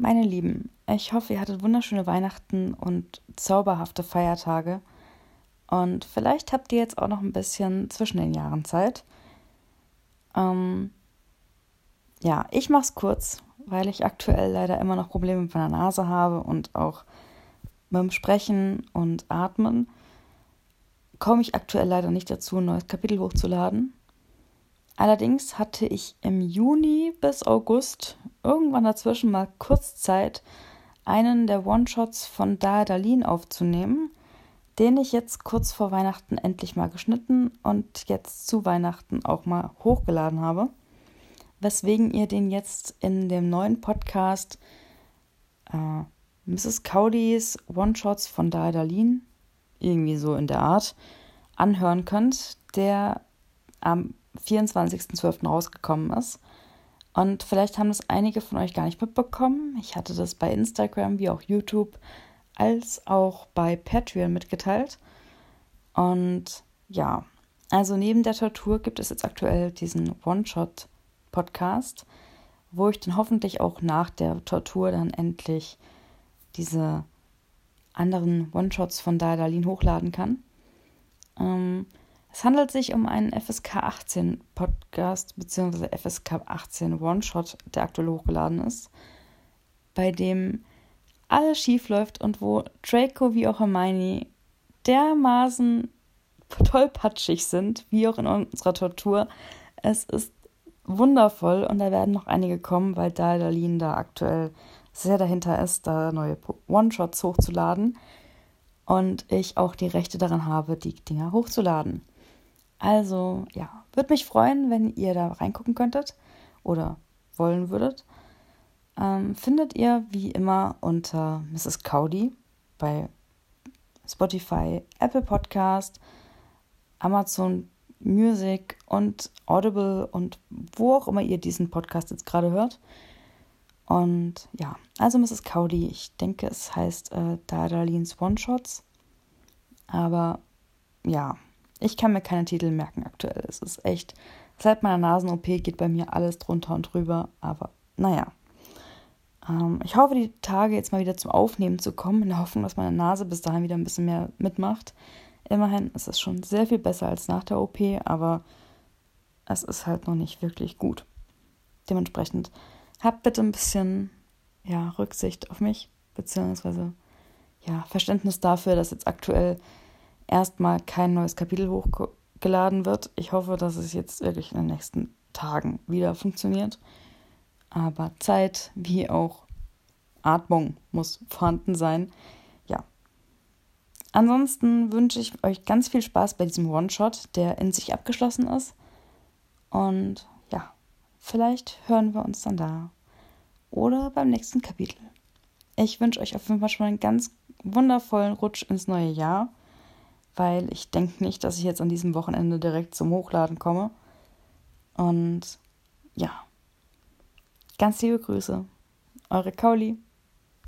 Meine Lieben, ich hoffe, ihr hattet wunderschöne Weihnachten und zauberhafte Feiertage. Und vielleicht habt ihr jetzt auch noch ein bisschen zwischen den Jahren Zeit. Ähm, ja, ich mach's kurz, weil ich aktuell leider immer noch Probleme mit meiner Nase habe und auch mit dem Sprechen und Atmen komme ich aktuell leider nicht dazu, ein neues Kapitel hochzuladen. Allerdings hatte ich im Juni bis August irgendwann dazwischen mal kurz Zeit, einen der One-Shots von Daedalin aufzunehmen, den ich jetzt kurz vor Weihnachten endlich mal geschnitten und jetzt zu Weihnachten auch mal hochgeladen habe. Weswegen ihr den jetzt in dem neuen Podcast äh, Mrs. Cowdeys One-Shots von Daedalin, irgendwie so in der Art, anhören könnt, der am 24.12. rausgekommen ist. Und vielleicht haben das einige von euch gar nicht mitbekommen. Ich hatte das bei Instagram wie auch YouTube als auch bei Patreon mitgeteilt. Und ja, also neben der Tortur gibt es jetzt aktuell diesen One-Shot-Podcast, wo ich dann hoffentlich auch nach der Tortur dann endlich diese anderen One-Shots von Daedalin hochladen kann. Ähm, es handelt sich um einen FSK 18 Podcast bzw. FSK 18 One-Shot, der aktuell hochgeladen ist, bei dem alles schief läuft und wo Draco wie auch Hermione dermaßen tollpatschig sind, wie auch in unserer Tortur. Es ist wundervoll und da werden noch einige kommen, weil Daedalin da aktuell sehr dahinter ist, da neue One-Shots hochzuladen und ich auch die Rechte daran habe, die Dinger hochzuladen. Also ja, würde mich freuen, wenn ihr da reingucken könntet oder wollen würdet. Ähm, findet ihr wie immer unter Mrs. Cowdy bei Spotify, Apple Podcast, Amazon Music und Audible und wo auch immer ihr diesen Podcast jetzt gerade hört. Und ja, also Mrs. Cowdy, ich denke, es heißt äh, Dadalins One-Shots. Aber ja, ich kann mir keine Titel merken aktuell. Es ist echt, seit meiner Nasen-OP geht bei mir alles drunter und drüber. Aber naja. Ähm, ich hoffe, die Tage jetzt mal wieder zum Aufnehmen zu kommen, in der Hoffnung, dass meine Nase bis dahin wieder ein bisschen mehr mitmacht. Immerhin ist es schon sehr viel besser als nach der OP, aber es ist halt noch nicht wirklich gut. Dementsprechend habt bitte ein bisschen ja, Rücksicht auf mich, beziehungsweise ja, Verständnis dafür, dass jetzt aktuell erstmal kein neues Kapitel hochgeladen wird. Ich hoffe, dass es jetzt wirklich in den nächsten Tagen wieder funktioniert. Aber Zeit wie auch Atmung muss vorhanden sein. Ja. Ansonsten wünsche ich euch ganz viel Spaß bei diesem One-Shot, der in sich abgeschlossen ist. Und ja, vielleicht hören wir uns dann da. Oder beim nächsten Kapitel. Ich wünsche euch auf jeden Fall schon einen ganz wundervollen Rutsch ins neue Jahr weil ich denke nicht, dass ich jetzt an diesem Wochenende direkt zum Hochladen komme. Und ja, ganz liebe Grüße, eure Kauli.